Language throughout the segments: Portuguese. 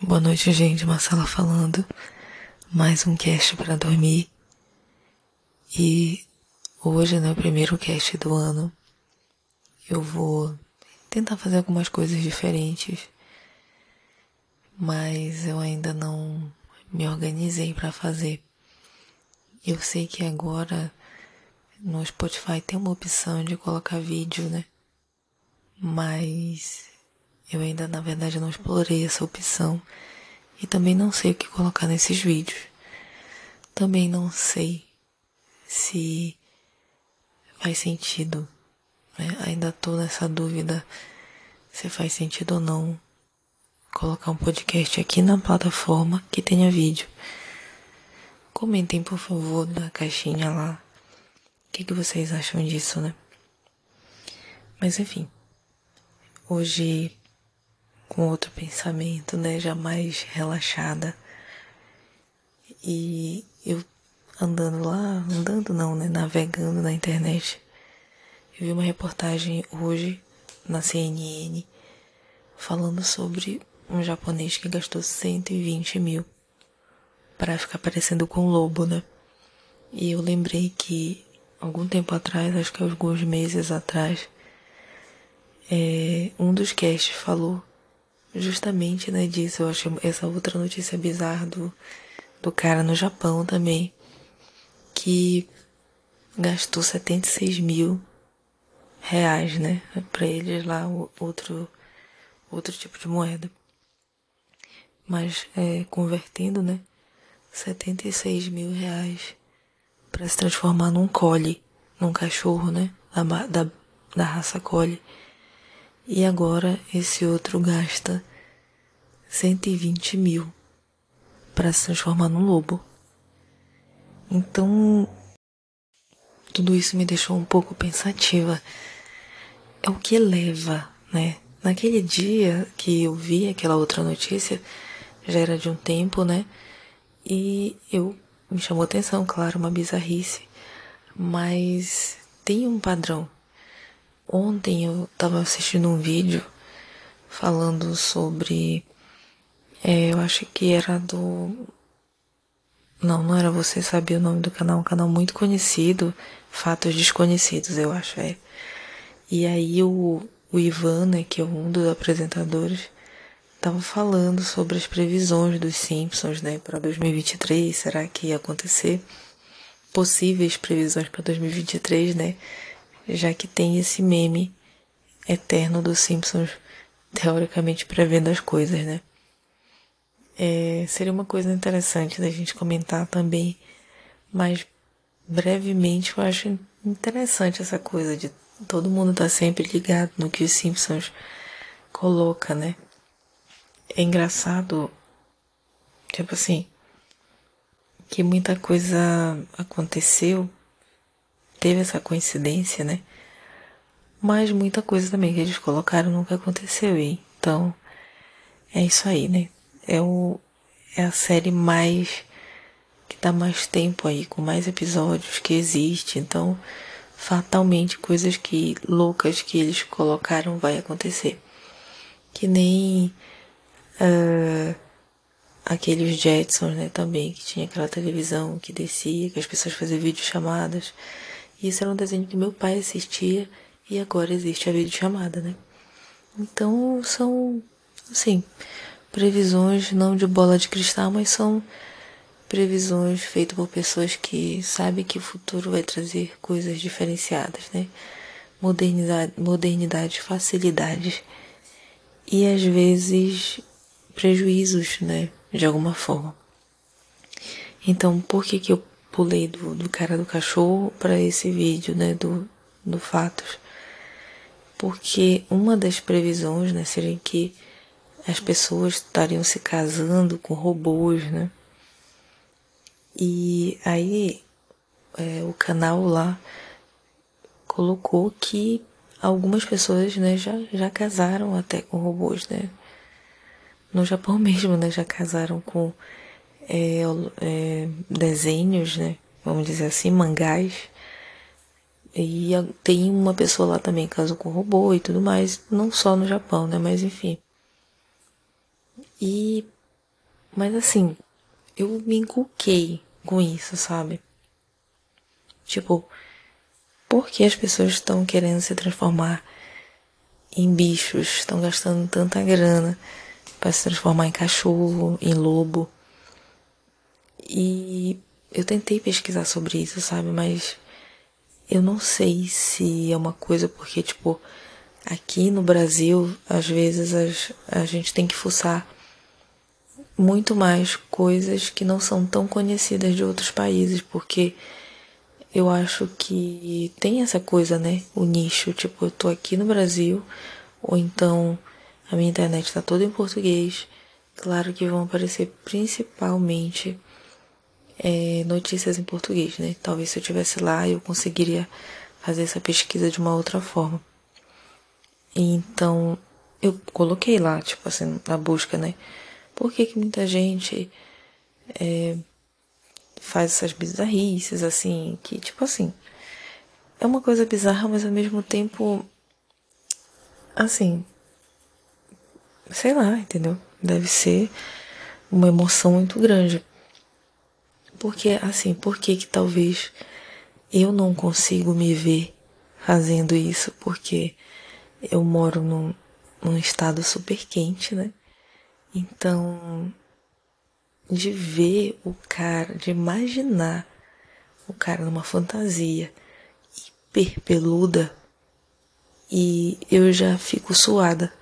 Boa noite, gente. Marcela falando. Mais um cast para dormir. E hoje, né, o primeiro cast do ano, eu vou tentar fazer algumas coisas diferentes, mas eu ainda não me organizei para fazer. Eu sei que agora no Spotify tem uma opção de colocar vídeo, né? Mas eu ainda, na verdade, não explorei essa opção e também não sei o que colocar nesses vídeos. Também não sei se faz sentido. Né? Ainda tô nessa dúvida se faz sentido ou não colocar um podcast aqui na plataforma que tenha vídeo. Comentem, por favor, na caixinha lá. O que, que vocês acham disso, né? Mas enfim. Hoje com outro pensamento, né, já mais relaxada. E eu andando lá, andando não, né, navegando na internet, eu vi uma reportagem hoje na CNN falando sobre um japonês que gastou 120 mil para ficar parecendo com um lobo, né? E eu lembrei que algum tempo atrás, acho que alguns meses atrás, é, um dos casts falou justamente né, disso. Eu acho essa outra notícia bizarra do, do cara no Japão também, que gastou 76 mil reais, né? Pra eles lá, outro, outro tipo de moeda. Mas é, convertendo, né? 76 mil reais para se transformar num collie, num cachorro, né? Da, da, da raça collie. E agora esse outro gasta 120 mil para se transformar num lobo. Então, tudo isso me deixou um pouco pensativa. É o que leva, né? Naquele dia que eu vi aquela outra notícia, já era de um tempo, né? E eu me chamou atenção, claro, uma bizarrice, mas tem um padrão Ontem eu estava assistindo um vídeo falando sobre. É, eu acho que era do. Não, não era você sabia o nome do canal, um canal muito conhecido, Fatos Desconhecidos, eu acho, é. E aí o, o Ivan, né, que é um dos apresentadores, estava falando sobre as previsões dos Simpsons, né, para 2023, será que ia acontecer? Possíveis previsões para 2023, né? Já que tem esse meme eterno dos Simpsons teoricamente prevendo as coisas, né? É, seria uma coisa interessante da gente comentar também, mas brevemente eu acho interessante essa coisa de todo mundo estar tá sempre ligado no que os Simpsons coloca, né? É engraçado, tipo assim, que muita coisa aconteceu teve essa coincidência, né? Mas muita coisa também que eles colocaram nunca aconteceu. E então, é isso aí, né? É, o, é a série mais. que dá mais tempo aí, com mais episódios que existe. Então, fatalmente, coisas que loucas que eles colocaram vai acontecer. Que nem. Uh, aqueles Jetsons, né, também, que tinha aquela televisão que descia, que as pessoas faziam videochamadas. chamadas isso era um desenho que meu pai assistia e agora existe a videochamada, né? Então são, assim, previsões não de bola de cristal, mas são previsões feitas por pessoas que sabem que o futuro vai trazer coisas diferenciadas, né? Modernidade, modernidade, facilidades e às vezes prejuízos, né? De alguma forma. Então, por que que eu pulei do, do cara do cachorro para esse vídeo, né, do, do Fatos. Porque uma das previsões, né, seria que as pessoas estariam se casando com robôs, né? E aí é, o canal lá colocou que algumas pessoas, né, já, já casaram até com robôs, né? No Japão mesmo, né, já casaram com é, é, desenhos, né? Vamos dizer assim, mangás. E tem uma pessoa lá também que casou com robô e tudo mais, não só no Japão, né? Mas enfim. E Mas assim, eu me inculquei com isso, sabe? Tipo, por que as pessoas estão querendo se transformar em bichos, estão gastando tanta grana para se transformar em cachorro, em lobo? E eu tentei pesquisar sobre isso, sabe? Mas eu não sei se é uma coisa porque, tipo, aqui no Brasil, às vezes as, a gente tem que fuçar muito mais coisas que não são tão conhecidas de outros países, porque eu acho que tem essa coisa, né? O nicho, tipo, eu tô aqui no Brasil, ou então a minha internet tá toda em português. Claro que vão aparecer principalmente é, notícias em português, né? Talvez se eu tivesse lá eu conseguiria fazer essa pesquisa de uma outra forma. Então eu coloquei lá, tipo assim, na busca, né? Por que, que muita gente é, faz essas bizarrices, assim, que, tipo assim, é uma coisa bizarra, mas ao mesmo tempo, assim, sei lá, entendeu? Deve ser uma emoção muito grande. Porque, assim, por que que talvez eu não consigo me ver fazendo isso? Porque eu moro num, num estado super quente, né? Então, de ver o cara, de imaginar o cara numa fantasia hiper peluda e eu já fico suada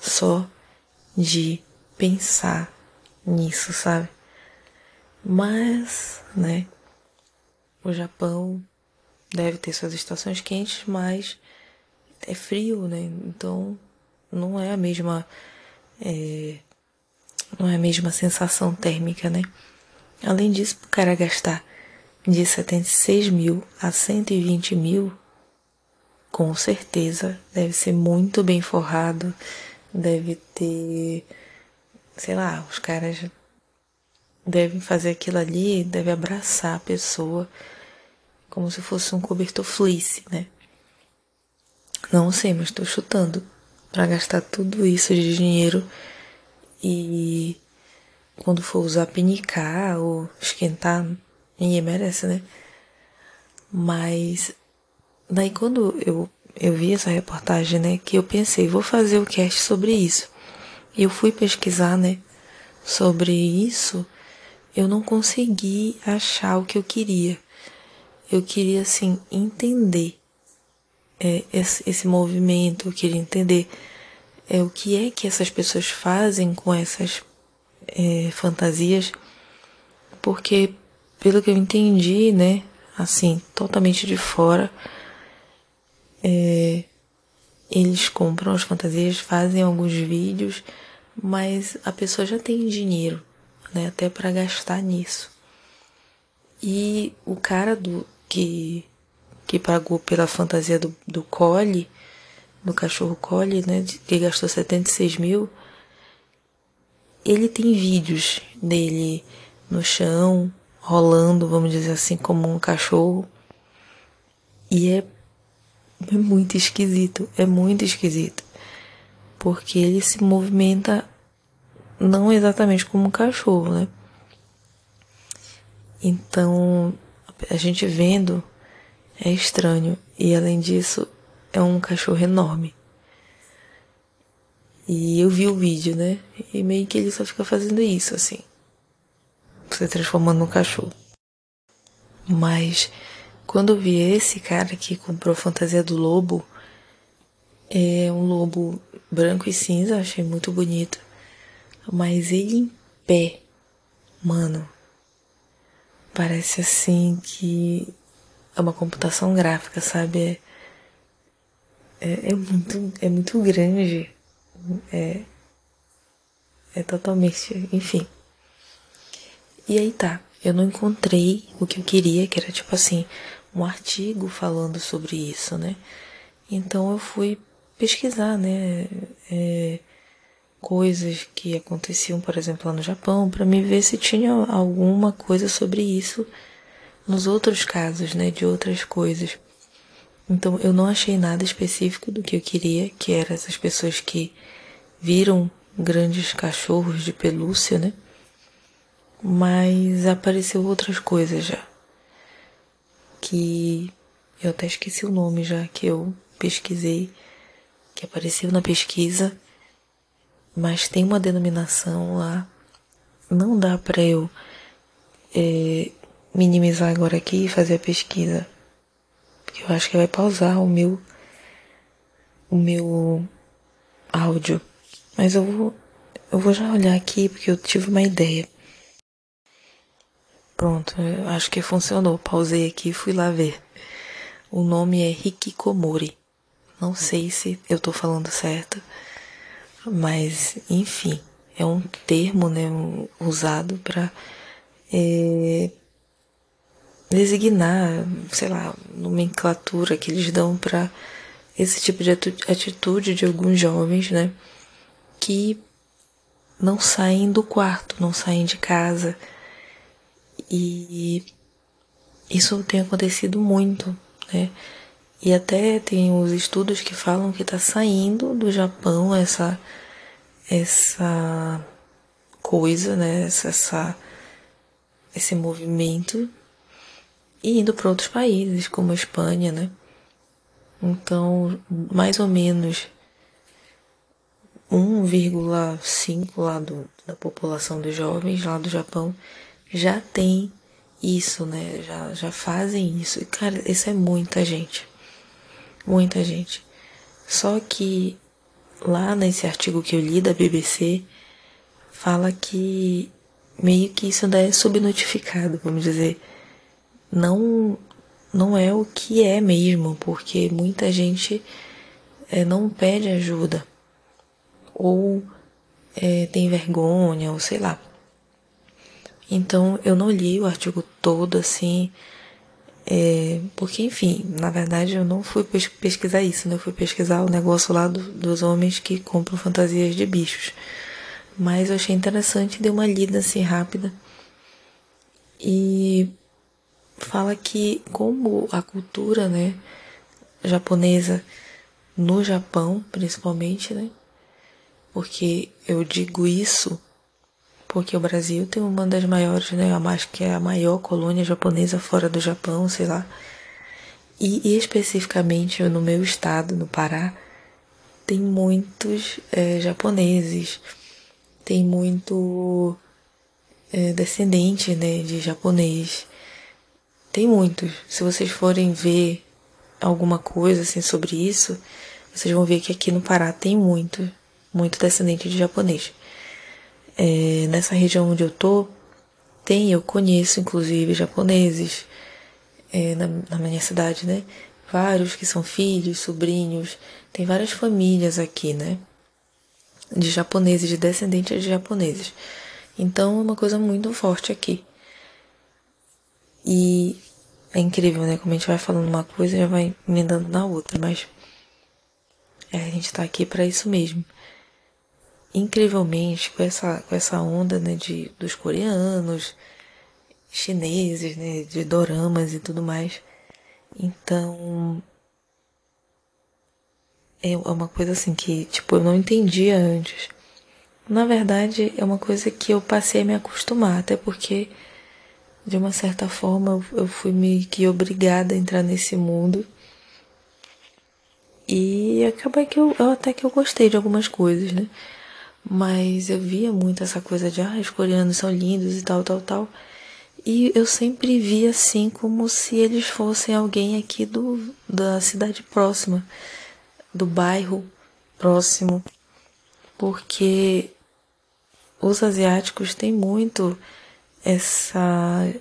só de pensar nisso, sabe? Mas, né, o Japão deve ter suas estações quentes, mas é frio, né? Então não é a mesma é, não é a mesma sensação térmica, né? Além disso, o cara gastar de 76 mil a 120 mil, com certeza deve ser muito bem forrado, deve ter, sei lá, os caras devem fazer aquilo ali, deve abraçar a pessoa como se fosse um cobertor fleece, né? Não sei, mas estou chutando para gastar tudo isso de dinheiro e quando for usar pinicar ou esquentar, ninguém merece, né? Mas daí quando eu, eu vi essa reportagem, né, que eu pensei, vou fazer o cast sobre isso. E eu fui pesquisar, né, sobre isso, eu não consegui achar o que eu queria. Eu queria, assim, entender é, esse, esse movimento, eu queria entender é o que é que essas pessoas fazem com essas é, fantasias, porque pelo que eu entendi, né, assim, totalmente de fora, é, eles compram as fantasias, fazem alguns vídeos, mas a pessoa já tem dinheiro, né, até para gastar nisso. E o cara do que que pagou pela fantasia do, do Cole, do cachorro Collie, né, que gastou 76 mil, ele tem vídeos dele no chão, rolando, vamos dizer assim, como um cachorro. E é, é muito esquisito, é muito esquisito. Porque ele se movimenta não exatamente como um cachorro, né? Então, a gente vendo é estranho. E além disso, é um cachorro enorme. E eu vi o vídeo, né? E meio que ele só fica fazendo isso, assim. Se transformando num cachorro. Mas quando eu vi esse cara que comprou a fantasia do lobo, é um lobo branco e cinza, achei muito bonito. Mas ele em pé, mano, parece assim que é uma computação gráfica, sabe? é, é, muito, é muito grande. É, é totalmente. Enfim. E aí tá. Eu não encontrei o que eu queria, que era tipo assim, um artigo falando sobre isso, né? Então eu fui pesquisar, né? É, coisas que aconteciam, por exemplo, lá no Japão, para me ver se tinha alguma coisa sobre isso nos outros casos, né? De outras coisas. Então eu não achei nada específico do que eu queria, que eram essas pessoas que viram grandes cachorros de pelúcia, né? mas apareceu outras coisas já. Que eu até esqueci o nome já que eu pesquisei, que apareceu na pesquisa, mas tem uma denominação lá. Não dá para eu é, minimizar agora aqui e fazer a pesquisa, porque eu acho que vai pausar o meu o meu áudio. Mas eu vou eu vou já olhar aqui porque eu tive uma ideia. Pronto, acho que funcionou. Pausei aqui e fui lá ver. O nome é Hikikomori. Não sei se eu tô falando certo, mas enfim, é um termo né, usado para é, designar, sei lá, nomenclatura que eles dão para esse tipo de atitude de alguns jovens, né, que não saem do quarto, não saem de casa e isso tem acontecido muito, né? E até tem os estudos que falam que está saindo do Japão essa essa coisa, né? Essa, essa esse movimento e indo para outros países como a Espanha, né? Então, mais ou menos 1,5 lá do, da população dos jovens lá do Japão já tem isso, né? Já, já fazem isso. E, cara, isso é muita gente. Muita gente. Só que lá nesse artigo que eu li da BBC, fala que meio que isso ainda é subnotificado, vamos dizer. Não, não é o que é mesmo, porque muita gente é, não pede ajuda. Ou é, tem vergonha, ou sei lá. Então eu não li o artigo todo assim, é, porque enfim, na verdade eu não fui pesquisar isso, né? Eu fui pesquisar o negócio lá do, dos homens que compram fantasias de bichos. Mas eu achei interessante, dei uma lida assim rápida. E fala que como a cultura, né, japonesa no Japão, principalmente, né? Porque eu digo isso porque o Brasil tem uma das maiores, né, acho que é a maior colônia japonesa fora do Japão, sei lá. E, e especificamente no meu estado, no Pará, tem muitos é, japoneses, tem muito é, descendente né, de japonês. Tem muitos. Se vocês forem ver alguma coisa assim sobre isso, vocês vão ver que aqui no Pará tem muito, muito descendente de japonês é, nessa região onde eu tô, tem, eu conheço inclusive japoneses é, na, na minha cidade, né? Vários que são filhos, sobrinhos, tem várias famílias aqui, né? De japoneses, de descendentes de japoneses. Então é uma coisa muito forte aqui. E é incrível, né? Como a gente vai falando uma coisa já vai emendando na outra, mas é, a gente tá aqui para isso mesmo incrivelmente com essa, com essa onda né, de, dos coreanos, chineses, né, de doramas e tudo mais. Então é uma coisa assim que tipo eu não entendia antes. Na verdade é uma coisa que eu passei a me acostumar, até porque de uma certa forma eu fui meio que obrigada a entrar nesse mundo. E acabou que eu, eu até que eu gostei de algumas coisas, né? Mas eu via muito essa coisa de, ah, os coreanos são lindos e tal, tal, tal. E eu sempre via assim como se eles fossem alguém aqui do, da cidade próxima, do bairro próximo. Porque os asiáticos têm muito essa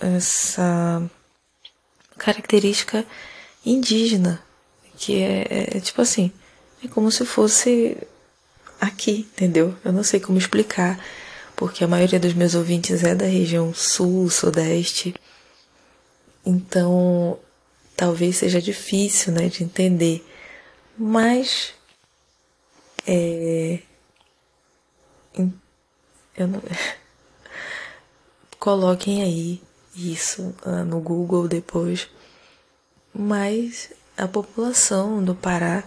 essa característica indígena, que é, é, é tipo assim, é como se fosse aqui, entendeu? Eu não sei como explicar, porque a maioria dos meus ouvintes é da região sul, sudeste. Então, talvez seja difícil, né, de entender. Mas é eu não coloquem aí isso ah, no Google depois. Mas a população do Pará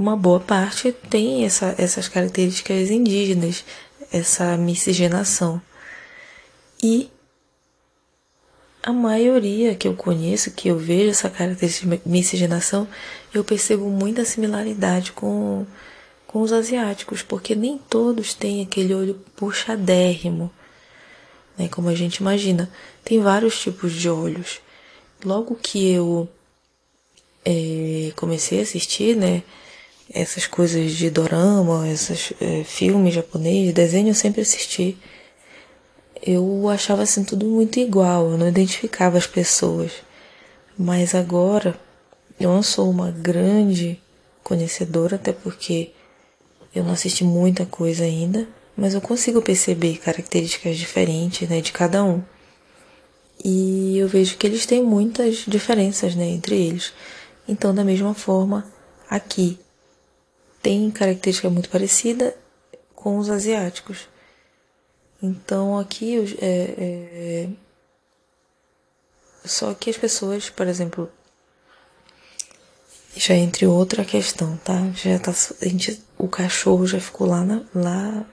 uma boa parte tem essa, essas características indígenas. essa miscigenação. E a maioria que eu conheço, que eu vejo essa característica de miscigenação, eu percebo muita similaridade com, com os asiáticos, porque nem todos têm aquele olho puxadérrimo, né, como a gente imagina. Tem vários tipos de olhos. Logo que eu é, comecei a assistir, né, essas coisas de dorama, esses é, filmes japoneses, desenho eu sempre assisti eu achava assim tudo muito igual, eu não identificava as pessoas. Mas agora eu não sou uma grande conhecedora, até porque eu não assisti muita coisa ainda, mas eu consigo perceber características diferentes né, de cada um. E eu vejo que eles têm muitas diferenças né, entre eles. Então, da mesma forma, aqui tem característica muito parecida com os asiáticos. Então aqui é, é, só que as pessoas, por exemplo, já entre outra questão, tá? Já tá, a gente, o cachorro já ficou lá, na, lá,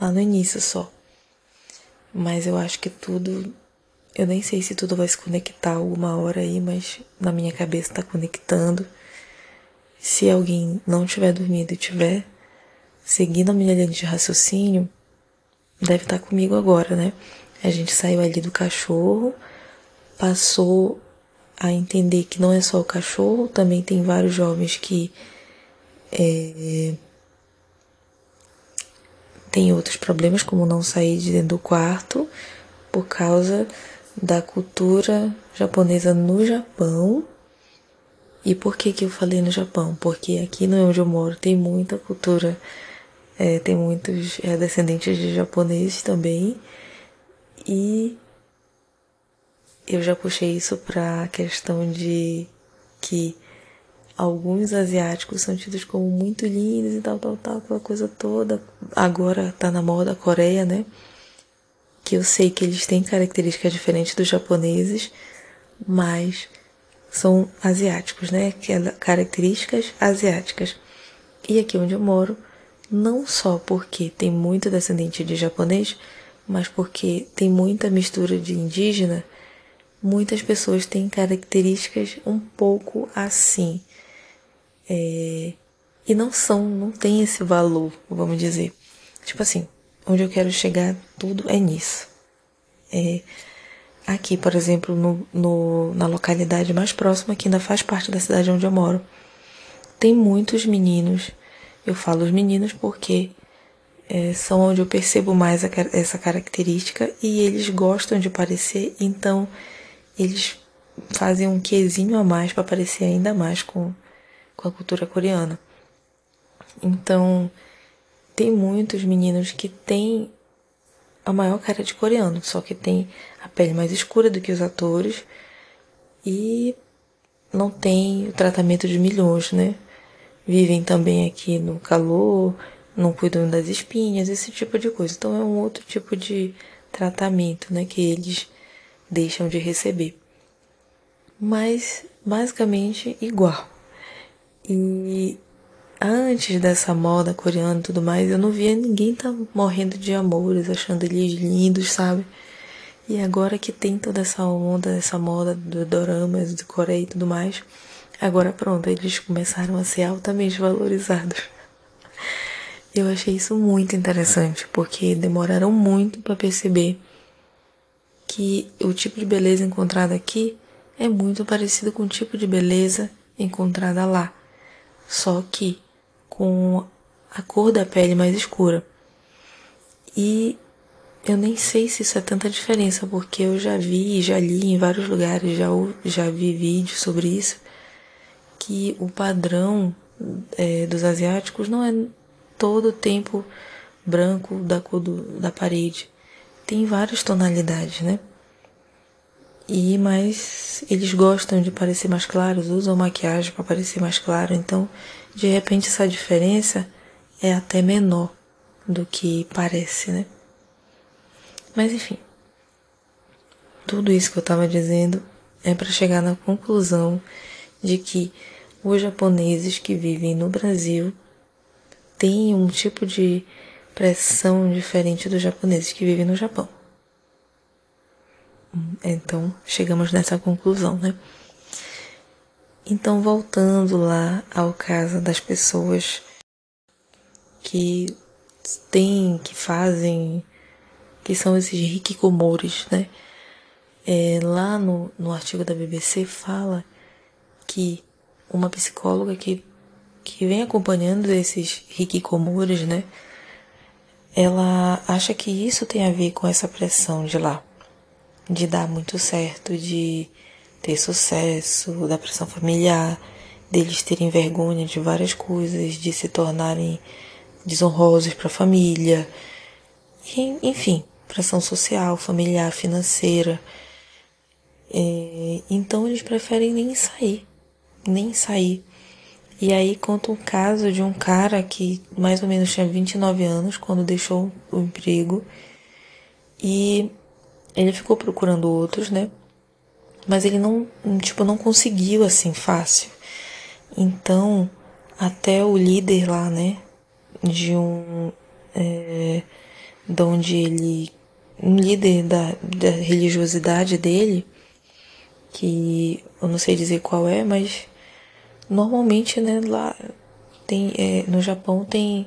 lá no início só. Mas eu acho que tudo, eu nem sei se tudo vai se conectar alguma hora aí, mas na minha cabeça tá conectando. Se alguém não tiver dormido e tiver seguindo a minha linha de raciocínio, deve estar comigo agora, né? A gente saiu ali do cachorro, passou a entender que não é só o cachorro, também tem vários jovens que é, tem outros problemas, como não sair de dentro do quarto, por causa da cultura japonesa no Japão. E por que, que eu falei no Japão? Porque aqui no onde eu moro tem muita cultura é, tem muitos é, descendentes de japoneses também. E eu já puxei isso para a questão de que alguns asiáticos são tidos como muito lindos e tal, tal, tal, aquela coisa toda. Agora tá na moda a Coreia, né? Que eu sei que eles têm características diferentes dos japoneses, mas são asiáticos, né? É características asiáticas. E aqui onde eu moro, não só porque tem muito descendente de japonês, mas porque tem muita mistura de indígena, muitas pessoas têm características um pouco assim. É, e não são, não tem esse valor, vamos dizer. Tipo assim, onde eu quero chegar, tudo é nisso. É, aqui, por exemplo, no, no, na localidade mais próxima, que ainda faz parte da cidade onde eu moro, tem muitos meninos eu falo os meninos porque é, são onde eu percebo mais a, essa característica e eles gostam de parecer, então eles fazem um quesinho a mais para parecer ainda mais com, com a cultura coreana. Então, tem muitos meninos que têm a maior cara de coreano, só que tem a pele mais escura do que os atores e não tem o tratamento de milhões, né? vivem também aqui no calor, não cuidam das espinhas, esse tipo de coisa. Então é um outro tipo de tratamento, né, que eles deixam de receber. Mas basicamente igual. E antes dessa moda coreana e tudo mais, eu não via ninguém tá morrendo de amores, achando eles lindos, sabe? E agora que tem toda essa onda, essa moda do doramas, de Coreia e tudo mais, Agora pronto, eles começaram a ser altamente valorizados. Eu achei isso muito interessante, porque demoraram muito para perceber que o tipo de beleza encontrada aqui é muito parecido com o tipo de beleza encontrada lá, só que com a cor da pele mais escura. E eu nem sei se isso é tanta diferença, porque eu já vi, já li em vários lugares, já, já vi vídeos sobre isso, que o padrão é, dos asiáticos não é todo o tempo branco da cor do, da parede. Tem várias tonalidades, né? E mas eles gostam de parecer mais claros, usam maquiagem para parecer mais claro, então de repente essa diferença é até menor do que parece, né? Mas enfim, tudo isso que eu estava dizendo é para chegar na conclusão de que os japoneses que vivem no Brasil têm um tipo de pressão diferente dos japoneses que vivem no Japão. Então, chegamos nessa conclusão, né? Então, voltando lá ao caso das pessoas que têm, que fazem, que são esses hikikomores, né? É, lá no, no artigo da BBC fala que uma psicóloga que, que vem acompanhando esses hikikomores, né? Ela acha que isso tem a ver com essa pressão de lá, de dar muito certo, de ter sucesso, da pressão familiar, deles terem vergonha de várias coisas, de se tornarem desonrosos para a família, e, enfim, pressão social, familiar, financeira. É, então eles preferem nem sair, nem sair. E aí conta um caso de um cara que mais ou menos tinha 29 anos quando deixou o emprego e ele ficou procurando outros, né? Mas ele não, tipo, não conseguiu assim fácil. Então, até o líder lá, né, de um, é, de onde ele, um líder da, da religiosidade dele, que eu não sei dizer qual é, mas normalmente, né, lá tem, é, no Japão tem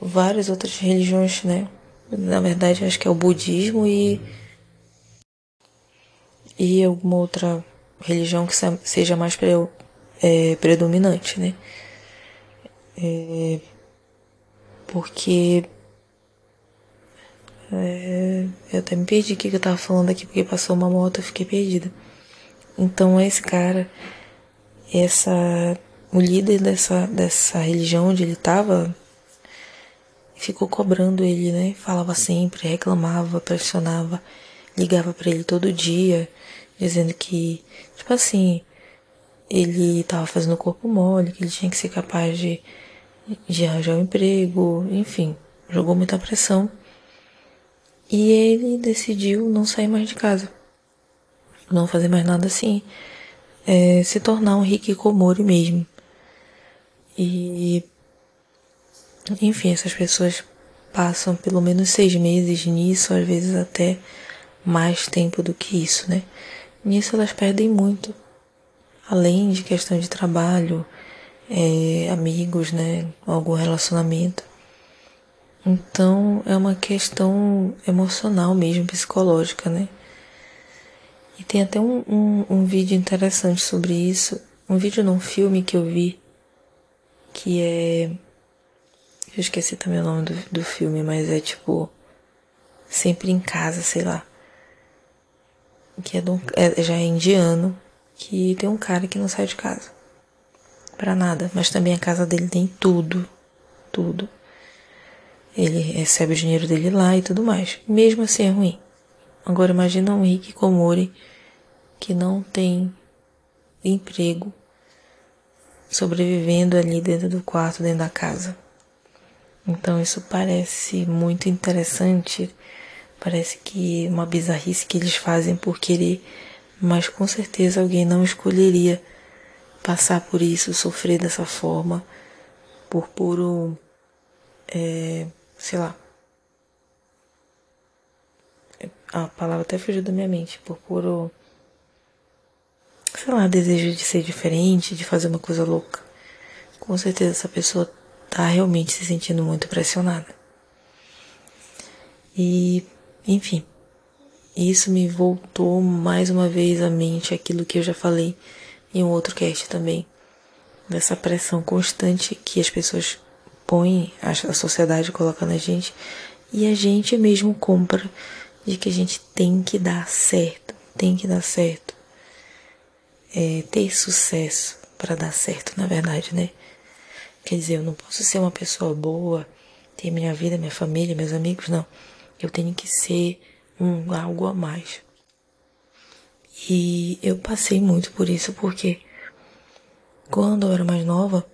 várias outras religiões, né, na verdade acho que é o budismo e e alguma outra religião que seja mais pre, é, predominante, né? É, porque é, eu até me perdi o que eu tava falando aqui, porque passou uma moto, eu fiquei perdida. Então esse cara, essa o líder dessa, dessa religião onde ele tava ficou cobrando ele, né? Falava sempre, reclamava, pressionava, ligava para ele todo dia dizendo que, tipo assim, ele estava fazendo o corpo mole, que ele tinha que ser capaz de, de arranjar um emprego, enfim, jogou muita pressão. E ele decidiu não sair mais de casa, não fazer mais nada assim, é, se tornar um hikikomori mesmo. E, enfim, essas pessoas passam pelo menos seis meses nisso, às vezes até mais tempo do que isso, né? Nisso elas perdem muito. Além de questão de trabalho, é, amigos, né? Algum relacionamento. Então é uma questão emocional mesmo, psicológica, né? E tem até um, um, um vídeo interessante sobre isso. Um vídeo num filme que eu vi, que é. Eu esqueci também o nome do, do filme, mas é tipo. Sempre em casa, sei lá que é, do, é, já é indiano, que tem um cara que não sai de casa. Para nada. Mas também a casa dele tem tudo. Tudo. Ele recebe o dinheiro dele lá e tudo mais. Mesmo assim é ruim. Agora imagina um Rick Komori que não tem emprego, sobrevivendo ali dentro do quarto, dentro da casa. Então isso parece muito interessante Parece que uma bizarrice que eles fazem por querer, mas com certeza alguém não escolheria passar por isso, sofrer dessa forma, por puro. É, sei lá. A palavra até fugiu da minha mente, por puro. Sei lá, desejo de ser diferente, de fazer uma coisa louca. Com certeza essa pessoa tá realmente se sentindo muito pressionada. E enfim, isso me voltou mais uma vez à mente aquilo que eu já falei em um outro cast também, dessa pressão constante que as pessoas põem, a sociedade coloca na gente, e a gente mesmo compra de que a gente tem que dar certo, tem que dar certo. É, ter sucesso para dar certo, na verdade, né? Quer dizer, eu não posso ser uma pessoa boa, ter minha vida, minha família, meus amigos, não. Eu tenho que ser um algo a mais. E eu passei muito por isso porque quando eu era mais nova,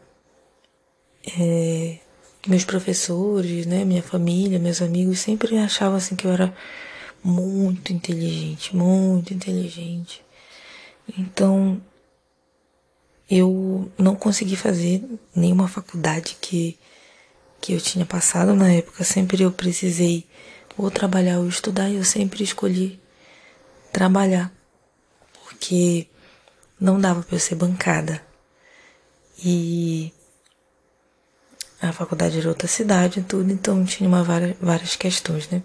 é, meus professores, né, minha família, meus amigos sempre achavam assim que eu era muito inteligente, muito inteligente. Então eu não consegui fazer nenhuma faculdade que que eu tinha passado na época, sempre eu precisei ou trabalhar ou estudar, eu sempre escolhi trabalhar, porque não dava para eu ser bancada. E a faculdade era outra cidade e tudo, então tinha uma várias, várias questões, né?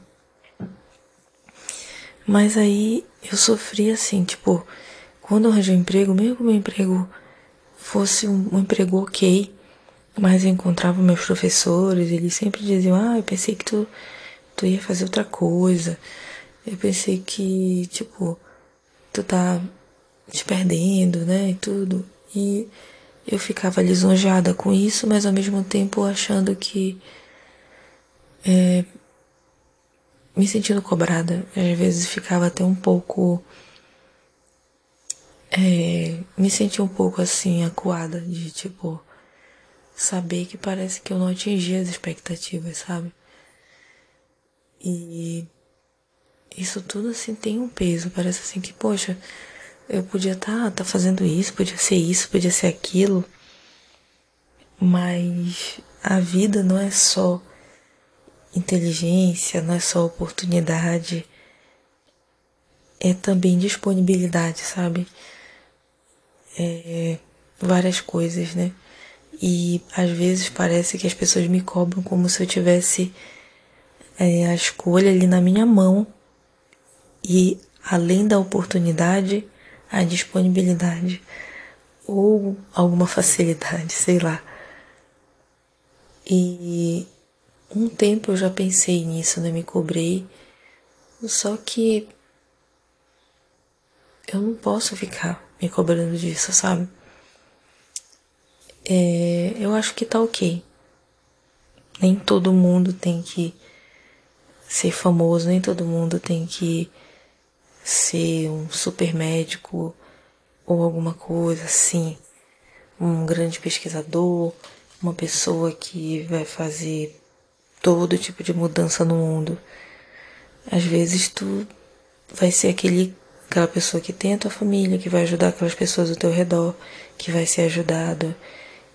Mas aí eu sofri assim, tipo, quando eu arranjei um emprego, mesmo que o meu emprego fosse um, um emprego ok, mas eu encontrava meus professores, eles sempre diziam, ah, eu pensei que tu, tu ia fazer outra coisa. Eu pensei que, tipo, tu tá te perdendo, né, e tudo. E eu ficava lisonjeada com isso, mas ao mesmo tempo achando que. É, me sentindo cobrada. Às vezes ficava até um pouco. É, me senti um pouco assim, acuada, de tipo. Saber que parece que eu não atingi as expectativas, sabe? E. Isso tudo assim tem um peso. Parece assim que, poxa, eu podia estar tá, tá fazendo isso, podia ser isso, podia ser aquilo. Mas a vida não é só inteligência, não é só oportunidade, é também disponibilidade, sabe? É, várias coisas, né? E às vezes parece que as pessoas me cobram como se eu tivesse é, a escolha ali na minha mão e além da oportunidade, a disponibilidade ou alguma facilidade, sei lá. E um tempo eu já pensei nisso, né? Me cobrei. Só que eu não posso ficar me cobrando disso, sabe? É, eu acho que tá ok. Nem todo mundo tem que ser famoso, nem todo mundo tem que ser um super médico ou alguma coisa assim, um grande pesquisador, uma pessoa que vai fazer todo tipo de mudança no mundo. Às vezes tu vai ser aquele aquela pessoa que tem a tua família, que vai ajudar aquelas pessoas ao teu redor, que vai ser ajudado,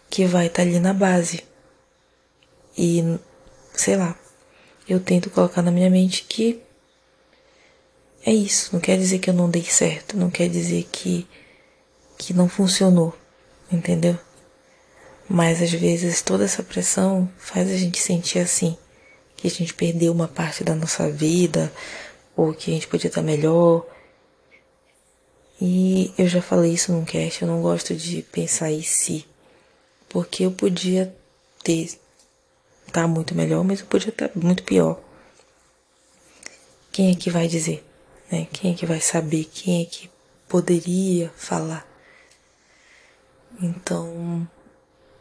que vai estar tá ali na base. E sei lá, eu tento colocar na minha mente que é isso, não quer dizer que eu não dei certo, não quer dizer que que não funcionou, entendeu? Mas às vezes toda essa pressão faz a gente sentir assim, que a gente perdeu uma parte da nossa vida, ou que a gente podia estar melhor. E eu já falei isso num cast, eu não gosto de pensar em si, porque eu podia ter estar tá muito melhor, mas eu podia estar tá muito pior. Quem é que vai dizer? Né? Quem é que vai saber? Quem é que poderia falar? Então,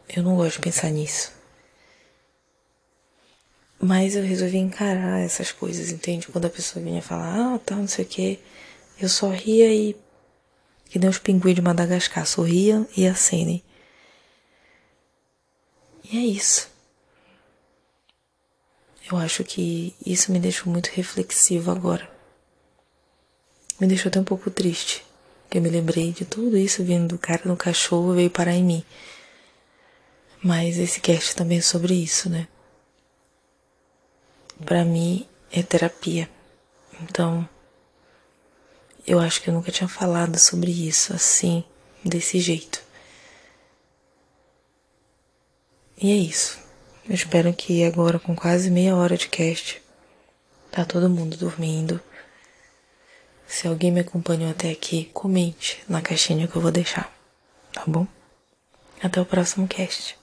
eu não gosto de pensar nisso. Mas eu resolvi encarar essas coisas, entende? Quando a pessoa vinha falar, ah, tá, não sei o quê, eu só ria e. Que nem os pinguins de Madagascar, sorria e acenem. E é isso. Eu acho que isso me deixou muito reflexivo agora me deixou até um pouco triste. Que eu me lembrei de tudo isso vindo do cara no cachorro veio parar em mim. Mas esse cast também é sobre isso, né? Pra mim é terapia. Então, eu acho que eu nunca tinha falado sobre isso assim, desse jeito. E é isso. Eu espero que agora, com quase meia hora de cast, tá todo mundo dormindo. Se alguém me acompanhou até aqui, comente na caixinha que eu vou deixar, tá bom? Até o próximo cast.